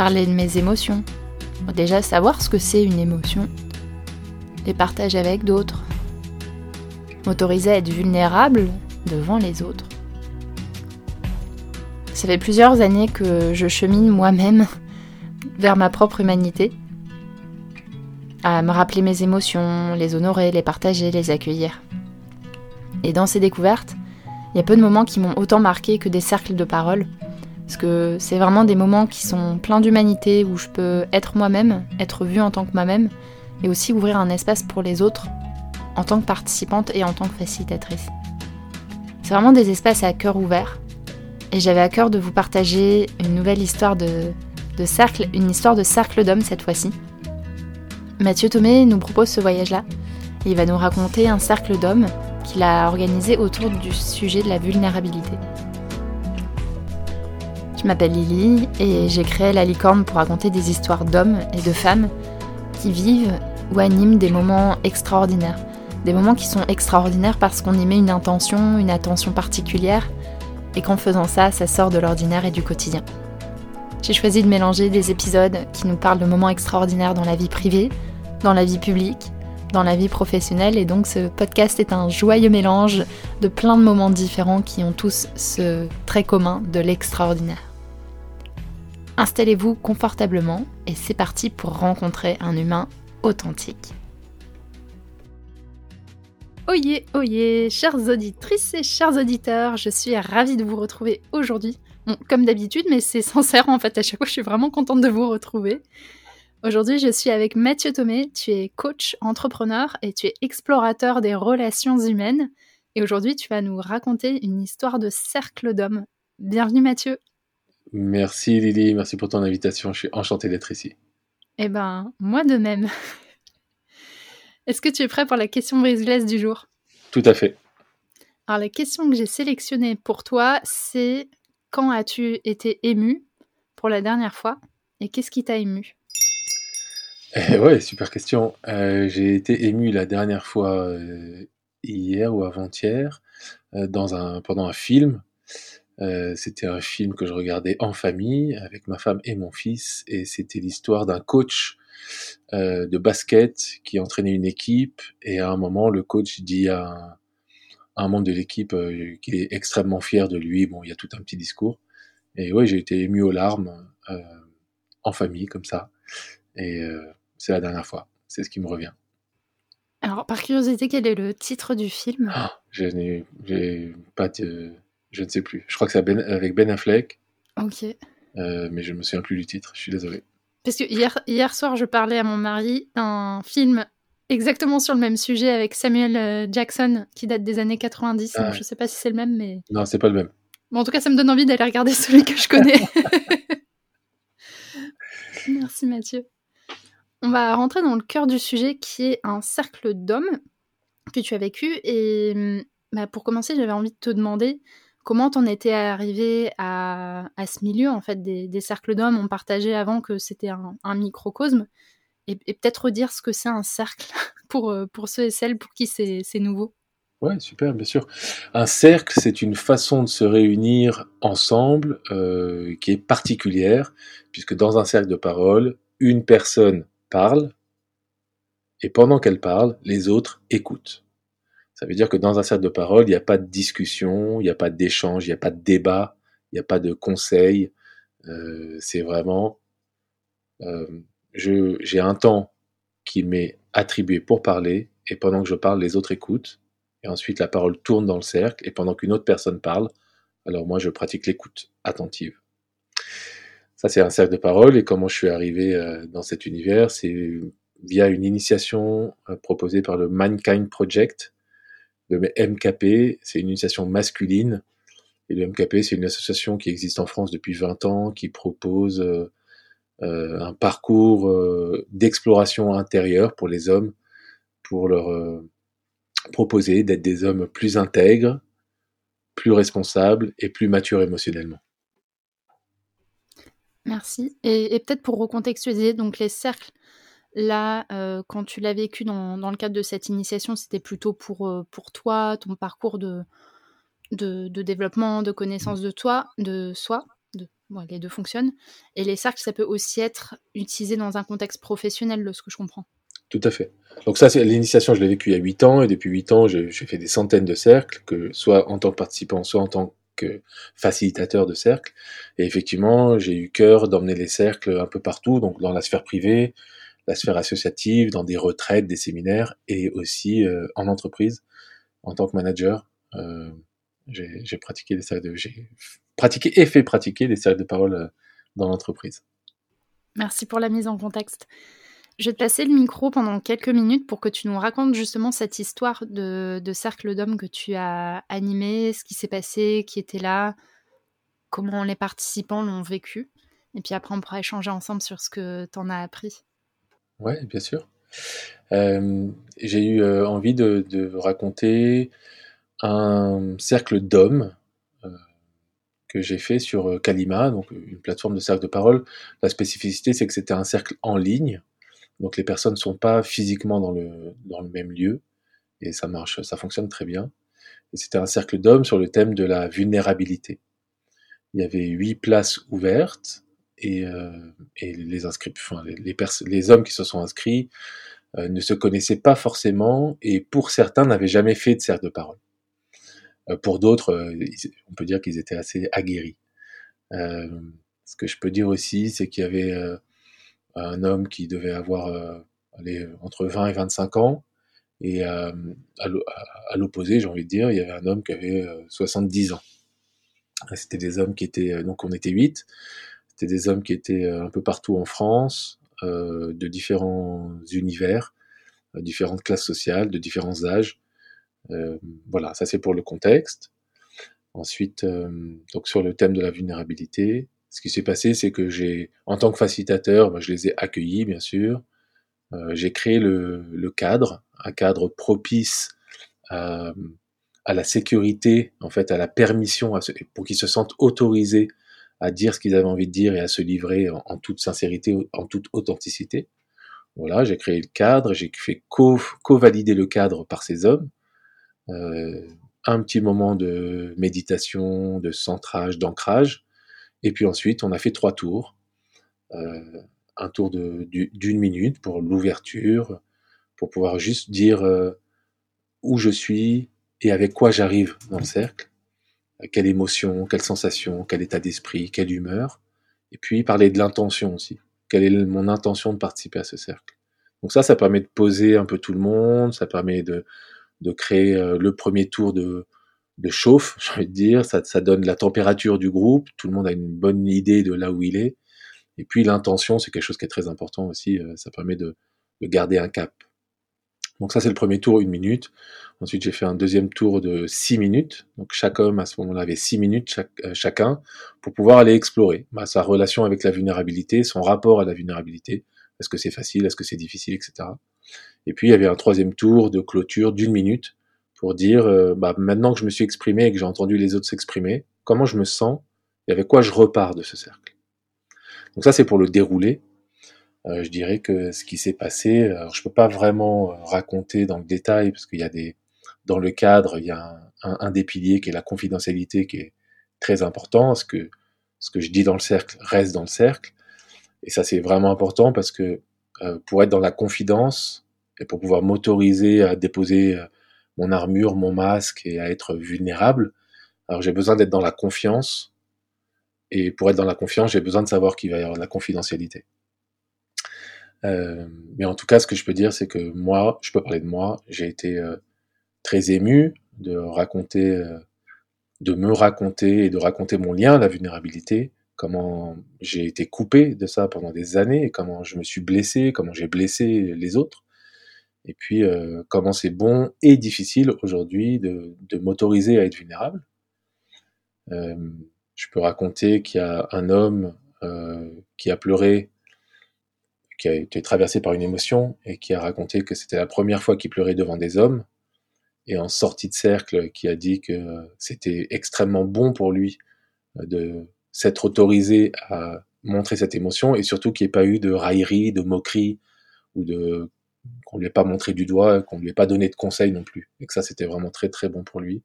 parler de mes émotions. Déjà savoir ce que c'est une émotion. Les partager avec d'autres. M'autoriser à être vulnérable devant les autres. Ça fait plusieurs années que je chemine moi-même vers ma propre humanité. À me rappeler mes émotions, les honorer, les partager, les accueillir. Et dans ces découvertes, il y a peu de moments qui m'ont autant marqué que des cercles de parole. Parce que c'est vraiment des moments qui sont pleins d'humanité, où je peux être moi-même, être vue en tant que moi-même, et aussi ouvrir un espace pour les autres, en tant que participante et en tant que facilitatrice. C'est vraiment des espaces à cœur ouvert, et j'avais à cœur de vous partager une nouvelle histoire de, cercle, une histoire de cercle d'hommes cette fois-ci. Mathieu Thomé nous propose ce voyage-là, il va nous raconter un cercle d'hommes qu'il a organisé autour du sujet de la vulnérabilité. Je m'appelle Lily et j'ai créé la licorne pour raconter des histoires d'hommes et de femmes qui vivent ou animent des moments extraordinaires. Des moments qui sont extraordinaires parce qu'on y met une intention, une attention particulière et qu'en faisant ça, ça sort de l'ordinaire et du quotidien. J'ai choisi de mélanger des épisodes qui nous parlent de moments extraordinaires dans la vie privée, dans la vie publique dans la vie professionnelle et donc ce podcast est un joyeux mélange de plein de moments différents qui ont tous ce trait commun de l'extraordinaire. Installez-vous confortablement et c'est parti pour rencontrer un humain authentique. Oyez, oyez, chères auditrices et chers auditeurs, je suis ravie de vous retrouver aujourd'hui. Comme d'habitude, mais c'est sincère en fait, à chaque fois je suis vraiment contente de vous retrouver. Aujourd'hui, je suis avec Mathieu Thomé. Tu es coach, entrepreneur et tu es explorateur des relations humaines. Et aujourd'hui, tu vas nous raconter une histoire de cercle d'hommes. Bienvenue Mathieu. Merci Lily, merci pour ton invitation. Je suis enchanté d'être ici. Eh ben, moi de même. Est-ce que tu es prêt pour la question brise-glace du jour? Tout à fait. Alors la question que j'ai sélectionnée pour toi, c'est quand as-tu été ému pour la dernière fois? Et qu'est-ce qui t'a ému? Eh ouais, super question. Euh, j'ai été ému la dernière fois euh, hier ou avant-hier euh, dans un pendant un film. C'était un film que je regardais en famille avec ma femme et mon fils et c'était l'histoire d'un coach de basket qui entraînait une équipe et à un moment le coach dit à un, un membre de l'équipe qu'il est extrêmement fier de lui. Bon, il y a tout un petit discours et ouais, j'ai été ému aux larmes en famille comme ça et c'est la dernière fois. C'est ce qui me revient. Alors, par curiosité, quel est le titre du film? Ah, Je n'ai pas de... Je ne sais plus. Je crois que c'est ben, avec Ben Affleck. Ok. Euh, mais je ne me souviens plus du titre. Je suis désolé. Parce que hier, hier soir, je parlais à mon mari d'un film exactement sur le même sujet avec Samuel euh, Jackson qui date des années 90. Ah. je ne sais pas si c'est le même, mais. Non, c'est pas le même. Bon, en tout cas, ça me donne envie d'aller regarder celui que je connais. Merci Mathieu. On va rentrer dans le cœur du sujet qui est un cercle d'hommes que tu as vécu. Et hum, bah, pour commencer, j'avais envie de te demander comment t'en étais arrivé à, ce milieu en fait des, cercles d'hommes. On partageait avant que c'était un, microcosme. Et, peut-être redire ce que c'est un cercle pour, euh, pour ceux et celles pour qui c'est nouveau. Ouais, super, bien sûr. Un cercle, c'est une façon de se réunir ensemble euh, qui est particulière, puisque dans un cercle de parole, une personne parle, et pendant qu'elle parle, les autres écoutent. Ça veut dire que dans un cercle de parole, il n'y a pas de discussion, il n'y a pas d'échange, il n'y a pas de débat, il n'y a pas de conseil. Euh, c'est vraiment, euh, j'ai un temps qui m'est attribué pour parler, et pendant que je parle, les autres écoutent. Et ensuite, la parole tourne dans le cercle, et pendant qu'une autre personne parle, alors moi, je pratique l'écoute attentive. Ça, c'est un cercle de parole. Et comment je suis arrivé euh, dans cet univers, c'est via une initiation proposée par le Mankind Project, le MKP. C'est une initiation masculine. Et le MKP, c'est une association qui existe en France depuis 20 ans, qui propose euh, un parcours d'exploration intérieure pour les hommes, pour leur proposer d'être des hommes plus intègres, plus responsables et plus matures émotionnellement. Merci. Et, peut-être pour recontextualiser, donc les cercles, là, euh, quand tu l'as vécu dans, le cadre de cette initiation, c'était plutôt pour, euh, pour toi, ton parcours de, de, développement, de connaissance de toi, de soi, de, les deux fonctionnent. Et les cercles, ça peut aussi être utilisé dans un contexte professionnel, de ce que je comprends. Tout à fait. Donc ça, l'initiation, je l'ai vécu il y a 8 ans, et depuis 8 ans, j'ai fait des centaines de cercles, que soit en tant que participant, soit en tant que facilitateur de cercles. Et effectivement, j'ai eu cœur d'emmener les cercles un peu partout, donc dans la sphère privée, la sphère associative, dans des retraites, des séminaires, et aussi euh, en entreprise, en tant que manager. Euh, j'ai pratiqué des de, j'ai pratiqué et fait pratiquer des cercles de parole euh, dans l'entreprise. Merci pour la mise en contexte. Je vais te passer le micro pendant quelques minutes pour que tu nous racontes justement cette histoire de, cercle d'hommes que tu as animé, ce qui s'est passé, qui était là, comment les participants l'ont vécu. Et puis après, on pourra échanger ensemble sur ce que tu en as appris. Oui, bien sûr. Euh, j'ai eu euh, envie de, raconter un cercle d'hommes euh, que j'ai fait sur Kalima, donc une plateforme de cercle de parole. La spécificité, c'est que c'était un cercle en ligne donc les personnes ne sont pas physiquement dans le, même lieu, et ça marche, ça fonctionne très bien. C'était un cercle d'hommes sur le thème de la vulnérabilité. Il y avait huit places ouvertes, et, euh, et les inscrits, les, hommes qui se sont inscrits euh, ne se connaissaient pas forcément, et pour certains n'avaient jamais fait de cercle de parole. Euh, pour d'autres, on peut dire qu'ils étaient assez aguerris. Ce que je peux dire aussi, c'est qu'il y avait un homme qui devait avoir entre 20 et 25 ans. Et à l'opposé, j'ai envie de dire, il y avait un homme qui avait 70 euh, ans. C'était des hommes qui étaient, donc on était 8, c'était des hommes qui étaient un peu partout en France, de différents univers, différentes classes sociales, de différents âges. voilà, ça c'est pour le contexte. Ensuite, donc sur le thème de la vulnérabilité, ce qui s'est passé, c'est que j'ai, en tant que facilitateur, bah, je les ai accueillis, bien sûr. Euh, j'ai créé le, cadre, un cadre propice à, à, la sécurité, en fait, à la permission, à pour qu'ils se sentent autorisés à dire ce qu'ils avaient envie de dire et à se livrer en, toute sincérité, en toute authenticité. Voilà, j'ai créé le cadre, j'ai fait co-valider le cadre par ces hommes. Euh, un petit moment de méditation, de centrage, d'ancrage, et puis ensuite, on a fait trois tours. Euh, un tour d'une minute pour l'ouverture, pour pouvoir juste dire euh, où je suis et avec quoi j'arrive dans le cercle, quelle émotion, quelle sensation, quel état d'esprit, quelle humeur, et puis parler de l'intention aussi. Quelle est mon intention de participer à ce cercle. Donc ça, ça permet de poser un peu tout le monde, ça permet de, de créer euh, le premier tour de, de chauffe, j'ai envie de dire, ça, ça donne la température du groupe, tout le monde a une bonne idée de là où il est, et puis l'intention, c'est quelque chose qui est très important aussi, euh, ça permet de, de garder un cap. Donc ça c'est le premier tour, une minute. Ensuite j'ai fait un deuxième tour de six minutes. Donc chaque homme à ce moment-là avait six minutes euh, chacun pour pouvoir aller explorer bah, sa relation avec la vulnérabilité, son rapport à la vulnérabilité. Est-ce que c'est facile, est-ce que c'est difficile, etc. Et puis il y avait un troisième tour de clôture d'une minute pour dire, euh, bah, maintenant que je me suis exprimé et que j'ai entendu les autres s'exprimer, comment je me sens et avec quoi je repars de ce cercle? Donc ça, c'est pour le dérouler. Euh, je dirais que ce qui s'est passé, alors je peux pas vraiment euh, raconter dans le détail parce qu'il y a des, dans le cadre, il y a un, un, des piliers qui est la confidentialité qui est très important. Ce que ce que je dis dans le cercle reste dans le cercle. Et ça, c'est vraiment important parce que euh, pour être dans la confidence et pour pouvoir m'autoriser à déposer mon armure, mon masque et à être vulnérable. Alors j'ai besoin d'être dans la confiance. Et pour être dans la confiance, j'ai besoin de savoir qu'il va y avoir de la confidentialité. Euh, mais en tout cas, ce que je peux dire, c'est que moi, je peux parler de moi, j'ai été euh, très ému de raconter, euh, de me raconter et de raconter mon lien à la vulnérabilité, comment j'ai été coupé de ça pendant des années, comment je me suis blessé, comment j'ai blessé les autres. Et puis comment c'est bon et difficile aujourd'hui de, de m'autoriser à être vulnérable. Je peux raconter qu'il y a un homme qui a pleuré, qui a été traversé par une émotion et qui a raconté que c'était la première fois qu'il pleurait devant des hommes et en sortie de cercle qui a dit que c'était extrêmement bon pour lui de s'être autorisé à montrer cette émotion et surtout qu'il n'y ait pas eu de raillerie, de moquerie ou de qu'on lui ait pas montré du doigt, qu'on lui ait pas donné de conseils non plus, et que ça c'était vraiment très très bon pour lui.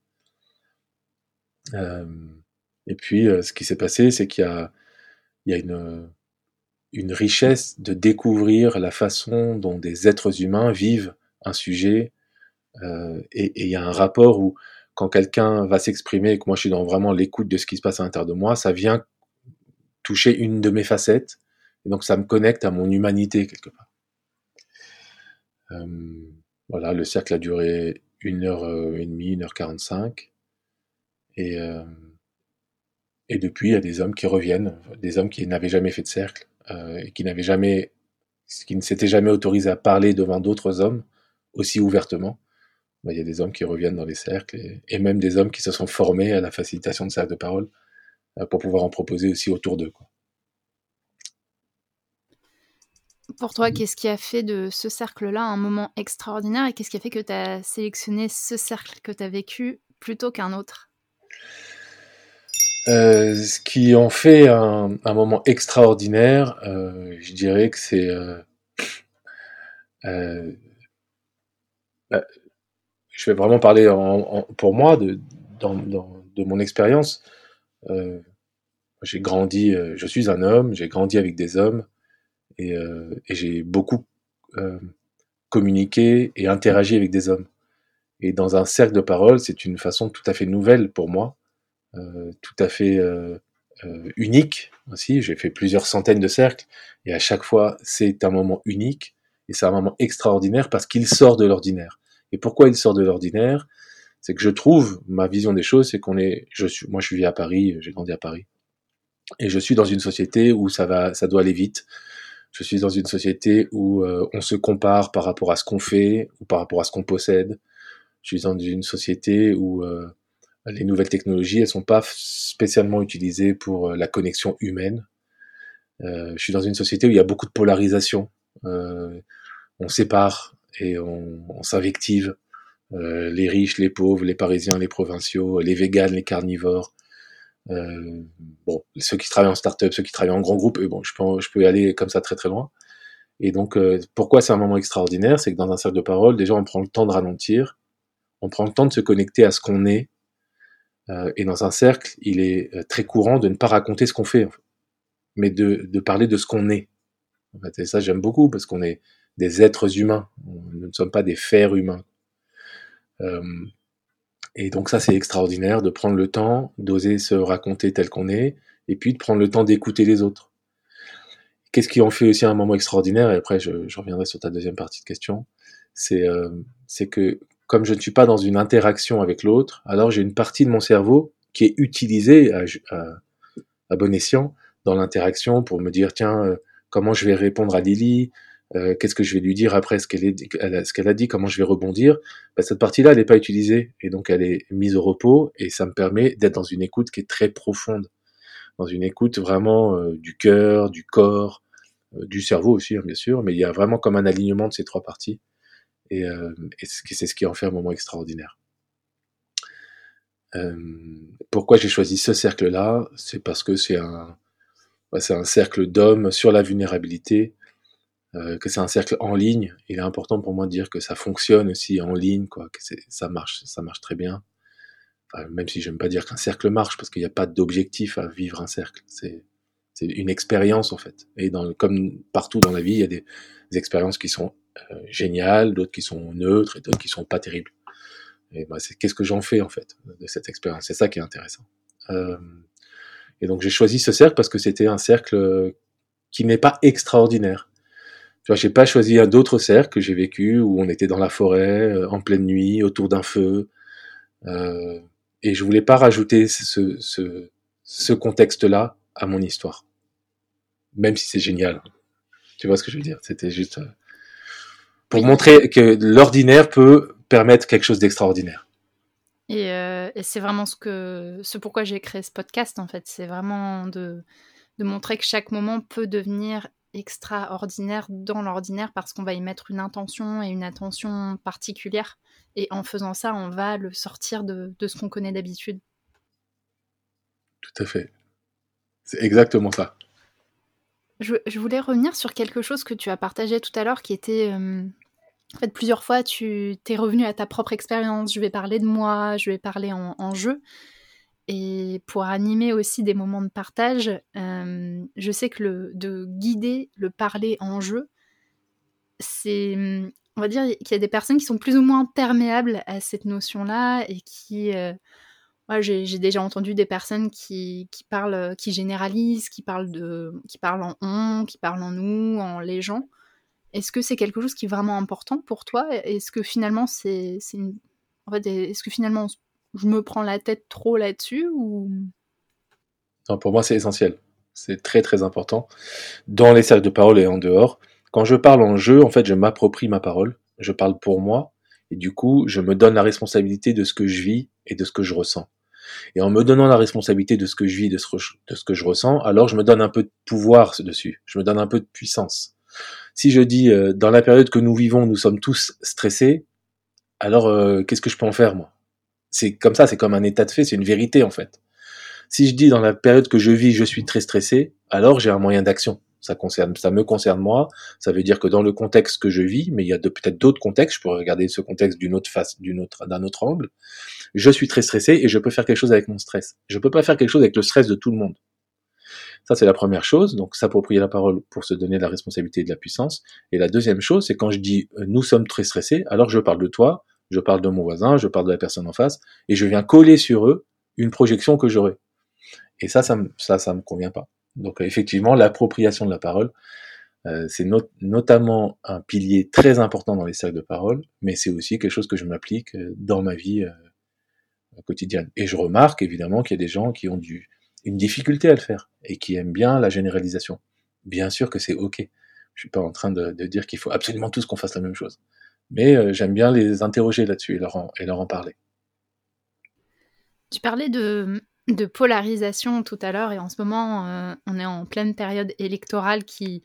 Euh, et puis euh, ce qui s'est passé, c'est qu'il y a il y a une, une richesse de découvrir la façon dont des êtres humains vivent un sujet. Euh, et il y a un rapport où quand quelqu'un va s'exprimer et que moi je suis dans vraiment l'écoute de ce qui se passe à l'intérieur de moi, ça vient toucher une de mes facettes. Et donc ça me connecte à mon humanité quelque part. Euh, voilà, le cercle a duré une heure et demie, une heure quarante-cinq. Et, euh, et depuis, il y a des hommes qui reviennent, des hommes qui n'avaient jamais fait de cercle euh, et qui n'avaient jamais, qui ne s'étaient jamais autorisés à parler devant d'autres hommes aussi ouvertement. Bah, il y a des hommes qui reviennent dans les cercles et, même des hommes qui se sont formés à la facilitation de cercles de parole euh, pour pouvoir en proposer aussi autour d'eux. Pour toi, qu'est-ce qui a fait de ce cercle-là un moment extraordinaire et qu'est-ce qui a fait que tu as sélectionné ce cercle que tu as vécu plutôt qu'un autre? Euh, ce qui en fait un, un moment extraordinaire, euh, je dirais que c'est euh, euh bah, je vais vraiment parler en, en, pour moi de, dans, dans, de mon expérience. Euh, j'ai grandi, je suis un homme, j'ai grandi avec des hommes et, et j'ai beaucoup communiqué et interagi avec des hommes. Et dans un cercle de parole, c'est une façon tout à fait nouvelle pour moi tout à fait euh, euh, unique aussi. J'ai fait plusieurs centaines de cercles et à chaque fois c'est un moment unique et c'est un moment extraordinaire parce qu'il sort de l'ordinaire. Et pourquoi il sort de l'ordinaire? C'est que je trouve ma vision des choses, c'est qu'on est, je suis, moi je suis à Paris, j'ai grandi à Paris, et je suis dans une société où ça va, ça doit aller vite. Je suis dans une société où on se compare par rapport à ce qu'on fait ou par rapport à ce qu'on possède. Je suis dans une société où euh, les nouvelles technologies, elles sont pas spécialement utilisées pour euh, la connexion humaine. Euh, je suis dans une société où il y a beaucoup de polarisation. Euh, on sépare et on, on s'invective. Euh, les riches, les pauvres, les parisiens, les provinciaux, les véganes, les carnivores. Euh, bon, ceux qui travaillent en start-up, ceux qui travaillent en grand groupe, bon, je peux, je peux y aller comme ça très très loin. Et donc, euh, pourquoi c'est un moment extraordinaire? C'est que dans un cercle de parole, déjà, on prend le temps de ralentir, on prend le temps de se connecter à ce qu'on est, et dans un cercle, il est euh, très courant de ne pas raconter ce qu'on fait, mais de, parler de ce qu'on est. Ça, j'aime beaucoup parce qu'on est des êtres humains. Nous ne sommes pas des fers humains. Euh, et donc ça, c'est extraordinaire de prendre le temps d'oser se raconter tel qu'on est, et puis de prendre le temps d'écouter les autres. Qu'est-ce qui en fait aussi un moment extraordinaire Et après, je, reviendrai sur ta deuxième partie de question. C'est euh, que comme je ne suis pas dans une interaction avec l'autre, alors j'ai une partie de mon cerveau qui est utilisée à, bon escient dans l'interaction pour me dire tiens euh, comment je vais répondre à Lily, euh, qu'est-ce que je vais lui dire après ce qu'elle a dit, comment je vais rebondir. Ben, cette partie-là, elle n'est pas utilisée et donc elle est mise au repos et ça me permet d'être dans une écoute qui est très profonde, dans une écoute vraiment euh, du cœur, du corps, du cerveau aussi hein, bien sûr, mais il y a vraiment comme un alignement de ces trois parties et, euh, c'est ce qui en fait un moment extraordinaire. Euh, pourquoi j'ai choisi ce cercle-là? C'est parce que c'est un, c'est un cercle d'hommes sur la vulnérabilité, euh, que c'est un cercle en ligne. Il est important pour moi de dire que ça fonctionne aussi en ligne, quoi, que ça marche, ça marche très bien. Même si j'aime pas dire qu'un cercle marche, parce qu'il n'y a pas d'objectif à vivre un cercle. C'est une expérience en fait. Et comme partout dans la vie, il y a des expériences qui sont euh, d'autres qui sont neutres et d'autres qui sont pas terribles. Et bah, c'est qu'est-ce que j'en fais en fait de cette expérience? C'est ça qui est intéressant. Euh, et donc j'ai choisi ce cercle parce que c'était un cercle qui n'est pas extraordinaire. Tu vois, j'ai pas choisi un d'autres cercles que j'ai vécu où on était dans la forêt, euh, en pleine nuit, autour d'un feu. Euh, et je voulais pas rajouter ce, ce, ce contexte-là à mon histoire. Même si c'est génial. Tu vois ce que je veux dire? C'était juste pour montrer que l'ordinaire peut permettre quelque chose d'extraordinaire. Et, euh, et c'est vraiment ce que, ce pourquoi j'ai créé ce podcast en fait. C'est vraiment de, de montrer que chaque moment peut devenir extraordinaire dans l'ordinaire parce qu'on va y mettre une intention et une attention particulière. Et en faisant ça, on va le sortir de, de ce qu'on connaît d'habitude. Tout à fait. C'est exactement ça. Je, voulais revenir sur quelque chose que tu as partagé tout à l'heure qui était... Euh, en fait, plusieurs fois, tu t'es revenu à ta propre expérience. Je vais parler de moi, je vais parler en, jeu. Et pour animer aussi des moments de partage, euh, je sais que de guider le parler en jeu, c'est, on va dire qu'il y a des personnes qui sont plus ou moins perméables à cette notion-là et qui, euh, j'ai déjà entendu des personnes qui, qui, parlent, qui généralisent, qui parlent de, qui parlent en on, qui parlent en nous, en les gens. Est-ce que c'est quelque chose qui est vraiment important pour toi? Est-ce que finalement c'est, en fait, est-ce que finalement je me prends la tête trop là-dessus ou? Non, Pour moi, c'est essentiel. C'est très très important. Dans les cercles de parole et en dehors, quand je parle en jeu, en fait, je m'approprie ma parole. Je parle pour moi. Et du coup, je me donne la responsabilité de ce que je vis et de ce que je ressens. Et en me donnant la responsabilité de ce que je vis, de ce, que je ressens, alors je me donne un peu de pouvoir dessus. Je me donne un peu de puissance. Si je dis, euh, dans la période que nous vivons, nous sommes tous stressés, alors euh, qu'est-ce que je peux en faire, moi? C'est comme ça, c'est comme un état de fait, c'est une vérité en fait. Si je dis dans la période que je vis, je suis très stressé, alors j'ai un moyen d'action. Ça concerne, ça me concerne moi. Ça veut dire que dans le contexte que je vis, mais il y a peut-être d'autres contextes. Je pourrais regarder ce contexte d'une autre face, d'une autre, d'un autre angle. Je suis très stressé et je peux faire quelque chose avec mon stress. Je peux pas faire quelque chose avec le stress de tout le monde. Ça, c'est la première chose. Donc, s'approprier la parole pour se donner la responsabilité de la puissance. Et la deuxième chose, c'est quand je dis euh, nous sommes très stressés, alors je parle de toi, je parle de mon voisin, je parle de la personne en face, et je viens coller sur eux une projection que j'aurais. Et ça, ça, ça, ça me convient pas. Donc effectivement, l'appropriation de la parole, euh, c'est notamment un pilier très important dans les cercles de parole, mais c'est aussi quelque chose que je m'applique euh, dans ma vie euh, quotidienne. Et je remarque évidemment qu'il y a des gens qui ont une difficulté à le faire et qui aiment bien la généralisation. Bien sûr que c'est ok. Je suis pas en train de, dire qu'il faut absolument tous qu'on fasse la même chose mais j'aime bien les interroger là-dessus et leur en parler. Tu parlais de, de polarisation tout à l'heure et en ce moment, euh, on est en pleine période électorale qui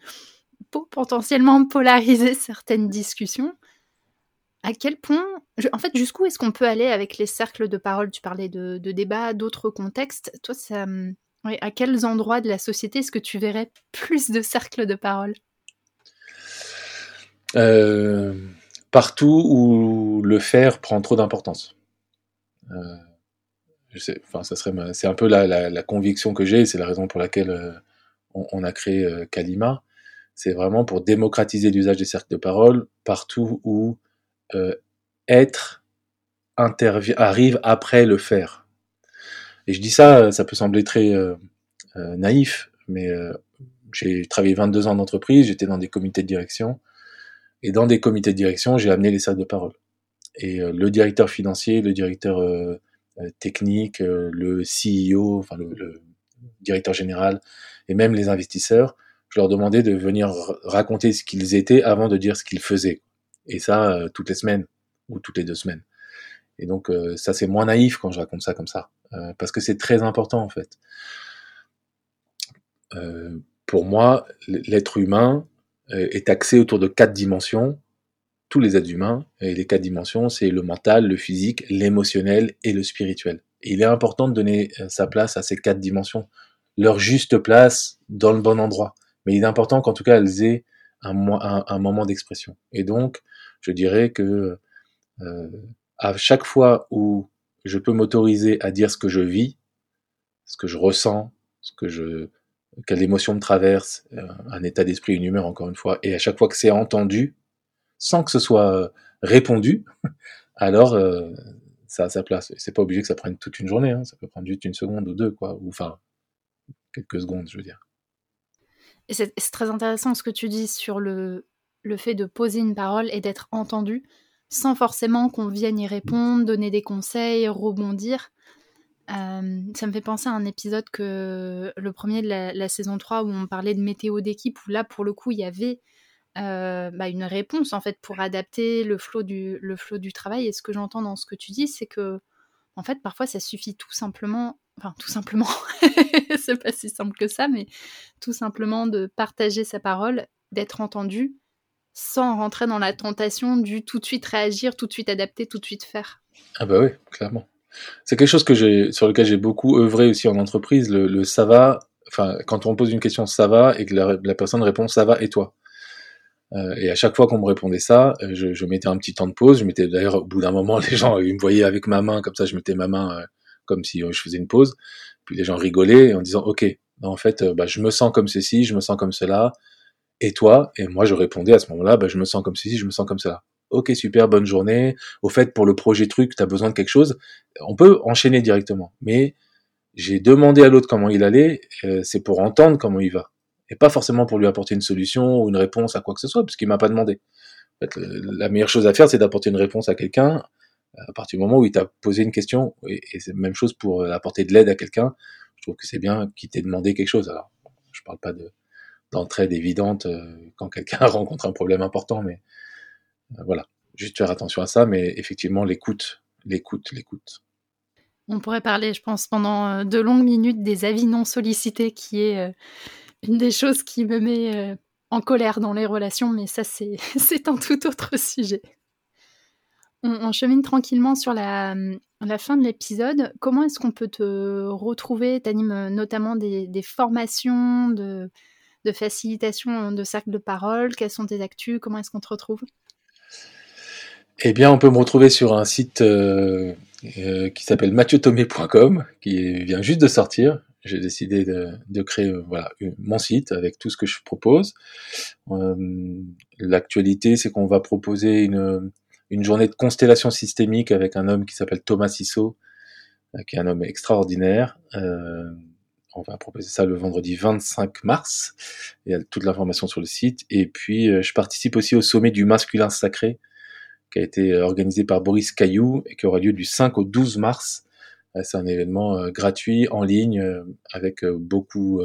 peut potentiellement polariser certaines discussions. À quel point, en fait, jusqu'où est-ce qu'on peut aller avec les cercles de parole? Tu parlais de, débats, d'autres contextes. Toi, ça, à quels endroits de la société est-ce que tu verrais plus de cercles de parole? Euh, partout où le faire prend trop d'importance. Euh, enfin, ça serait, c'est un peu la, conviction que j'ai, c'est la raison pour laquelle euh, on, a créé euh, Kalima. C'est vraiment pour démocratiser l'usage des cercles de parole partout où euh, être arrive après le faire. Et je dis ça, ça peut sembler très naïf, mais j'ai travaillé 22 ans d'entreprise, j'étais dans des comités de direction, et dans des comités de direction, j'ai amené les cercles de parole. Et le directeur financier, le directeur euh, euh, technique, le CEO, enfin le, directeur général, et même les investisseurs, je leur demandais de venir raconter ce qu'ils étaient avant de dire ce qu'ils faisaient. Et ça, toutes les semaines ou toutes les deux semaines. Et donc, ça, c'est moins naïf quand je raconte ça comme ça, parce que c'est très important en fait. pour moi, l'être humain, euh, est axé autour de quatre dimensions, tous les êtres humains, et les quatre dimensions, c'est le mental, le physique, l'émotionnel et le spirituel. Il est important de donner euh, sa place à ces quatre dimensions, leur juste place dans le bon endroit. Mais il est important qu'en tout cas elles aient un, un, un moment d'expression. Et donc, je dirais que euh, à chaque fois où je peux m'autoriser à dire ce que je vis, ce que je ressens, ce que je quelle émotion me traverse, euh, un état d'esprit, une humeur encore une fois, et à chaque fois que c'est entendu, sans que ce soit euh, répondu, alors euh, ça a sa place. C'est pas obligé que ça prenne toute une journée, hein. ça peut prendre juste une seconde ou deux, quoi, ou enfin quelques secondes, je veux dire. Et c'est très intéressant ce que tu dis sur le, le fait de poser une parole et d'être entendu, sans forcément qu'on vienne y répondre, donner des conseils, rebondir. Euh, ça me fait penser à un épisode que le premier de la, saison 3 où on parlait de météo d'équipe, où là, pour le coup, il y avait euh, bah, une réponse en fait pour adapter le flot du, le flot du travail. Et ce que j'entends dans ce que tu dis, c'est que en fait, parfois, ça suffit tout simplement, enfin, tout simplement, c'est pas si simple que ça, mais tout simplement de partager sa parole, d'être entendu, sans rentrer dans la tentation du tout de suite réagir, tout de suite adapter, tout de suite faire. Ah bah oui, clairement. C'est quelque chose que j'ai, sur lequel j'ai beaucoup œuvré aussi en entreprise, le, le, ça va, enfin, quand on pose une question ça va et que la, la personne répond ça va et toi. Euh, et à chaque fois qu'on me répondait ça, euh, je, je, mettais un petit temps de pause. Je mettais d'ailleurs au bout d'un moment, les gens ils me voyaient avec ma main comme ça, je mettais ma main euh, comme si je faisais une pause. Puis les gens rigolaient en disant ok, en fait, bah, je me sens comme ceci, je me sens comme cela. Et toi? Et moi, je répondais à ce moment-là, bah, je me sens comme ceci, je me sens comme cela. Ok, super, bonne journée. Au fait, pour le projet truc, tu as besoin de quelque chose. On peut enchaîner directement. Mais j'ai demandé à l'autre comment il allait, euh, c'est pour entendre comment il va. Et pas forcément pour lui apporter une solution ou une réponse à quoi que ce soit, puisqu'il m'a pas demandé. La meilleure chose à faire, c'est d'apporter une réponse à quelqu'un à partir du moment où il t'a posé une question. Et, c'est la même chose pour euh, apporter de l'aide à quelqu'un. Je trouve que c'est bien qu'il t'ait demandé quelque chose. Alors, je parle pas de d'entraide évidente euh, quand quelqu'un rencontre un problème important, mais voilà, juste faire attention à ça. Mais effectivement, l'écoute, l'écoute, l'écoute. On pourrait parler, je pense, pendant euh, de longues minutes des avis non sollicités, qui est euh, une des choses qui me met euh, en colère dans les relations, mais ça, c'est un tout autre sujet. On, chemine tranquillement sur la, fin de l'épisode. Comment est-ce qu'on peut te retrouver? Tu animes notamment des, formations de, de, facilitation de cercle de parole? Quelles sont tes actus? Comment est-ce qu'on te retrouve? Eh bien, on peut me retrouver sur un site euh, qui s'appelle mathieutomé.com, qui vient juste de sortir. J'ai décidé de, créer euh, voilà mon site avec tout ce que je propose. Euh, l'actualité, c'est qu'on va proposer une, une journée de constellation systémique avec un homme qui s'appelle Thomas Sissot, qui est un homme extraordinaire. on va proposer ça le vendredi 25 mars. Il y a toute l'information sur le site. Et puis, je participe aussi au sommet du masculin sacré qui a été euh, organisé par Boris Caillou et qui aura lieu du 5 au 12 mars. Euh, c'est un événement euh, gratuit en ligne avec beaucoup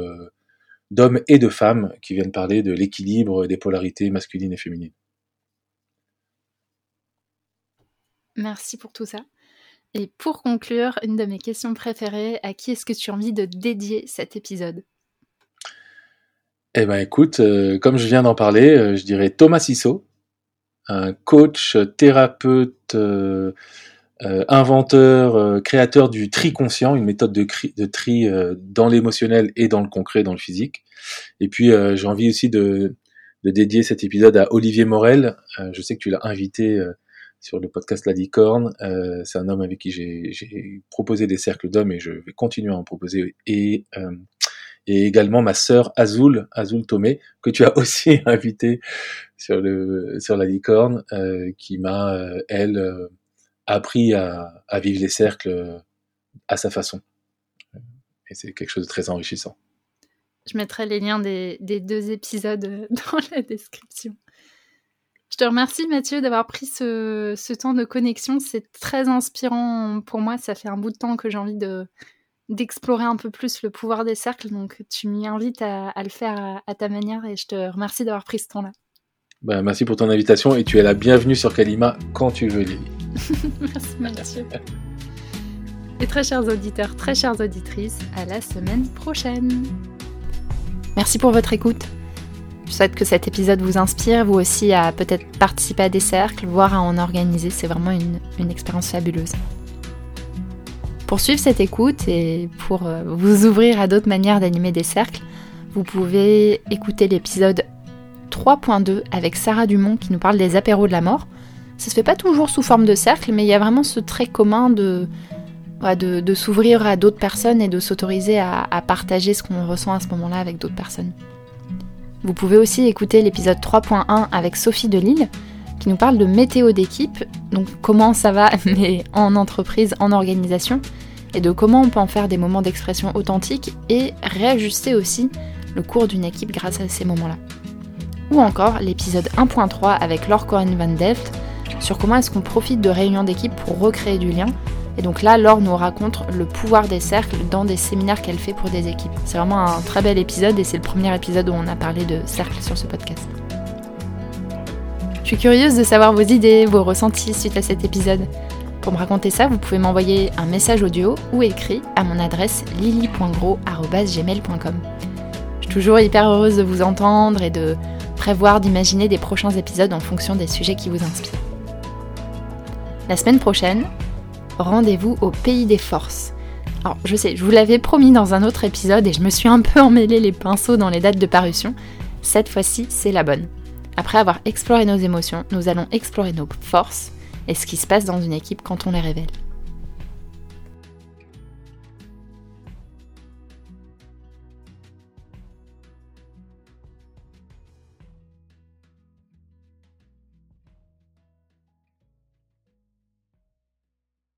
d'hommes et de femmes qui viennent parler de l'équilibre des polarités masculines et féminines. Merci pour tout ça. Et pour conclure, une de mes questions préférées, à qui est-ce que tu as envie de dédier cet épisode? Eh ben écoute, comme je viens d'en parler, je dirais Thomas Sissot, un coach, thérapeute, euh, euh, inventeur, euh, créateur du tri conscient, une méthode de, tri dans l'émotionnel et dans le concret, dans le physique. Et puis j'ai envie aussi de, de, dédier cet épisode à Olivier Morel. je sais que tu l'as invité sur le podcast La Licorne. C'est un homme avec qui j'ai proposé des cercles d'hommes et je vais continuer à en proposer. Et et également ma sœur Azul, Azul Tomé, que tu as aussi invité sur le sur la licorne, euh, qui m'a euh, elle euh, appris à, à, vivre les cercles à sa façon. Et c'est quelque chose de très enrichissant. Je mettrai les liens des, des deux épisodes dans la description. Je te remercie Mathieu d'avoir pris ce, ce, temps de connexion. C'est très inspirant pour moi. Ça fait un bout de temps que j'ai envie de, d'explorer un peu plus le pouvoir des cercles. Donc, tu m'y invites à, le faire à, ta manière et je te remercie d'avoir pris ce temps-là. Bah, merci pour ton invitation et tu es la bienvenue sur Kalima quand tu veux, Lily. merci, Mathieu. Et très chers auditeurs, très chères auditrices, à la semaine prochaine. Merci pour votre écoute. Je souhaite que cet épisode vous inspire, vous aussi, à peut-être participer à des cercles, voire à en organiser. C'est vraiment une, une expérience fabuleuse. Pour suivre cette écoute et pour euh, vous ouvrir à d'autres manières d'animer des cercles, vous pouvez écouter l'épisode 3.2 avec Sarah Dumont qui nous parle des apéros de la mort. Ça se fait pas toujours sous forme de cercle, mais il y a vraiment ce trait commun de, s'ouvrir à d'autres personnes et de s'autoriser à partager ce qu'on ressent à ce moment-là avec d'autres personnes. Vous pouvez aussi écouter l'épisode 3.1 avec Sophie Delille qui nous parle de météo d'équipe, donc comment ça va, mais en entreprise, en organisation, et de comment on peut en faire des moments d'expression authentiques et réajuster aussi le cours d'une équipe grâce à ces moments-là. Ou encore l'épisode 1.3 avec Laure Cohen Van Delft sur comment est-ce qu'on profite de réunions d'équipe pour recréer du lien. Et donc là, Laure nous raconte le pouvoir des cercles dans des séminaires qu'elle fait pour des équipes. C'est vraiment un très bel épisode et c'est le premier épisode où on a parlé de cercles sur ce podcast. Je suis curieuse de savoir vos idées, vos ressentis suite à cet épisode. Pour me raconter ça, vous pouvez m'envoyer un message audio ou écrit à mon adresse lily.gros.gmail.com. Je suis toujours hyper heureuse de vous entendre et de prévoir d'imaginer des prochains épisodes en fonction des sujets qui vous inspirent. La semaine prochaine, rendez-vous au Pays des Forces. Alors, je sais, je vous l'avais promis dans un autre épisode et je me suis un peu emmêlé les pinceaux dans les dates de parution. Cette fois-ci, c'est la bonne. Après avoir exploré nos émotions, nous allons explorer nos forces et ce qui se passe dans une équipe quand on les révèle.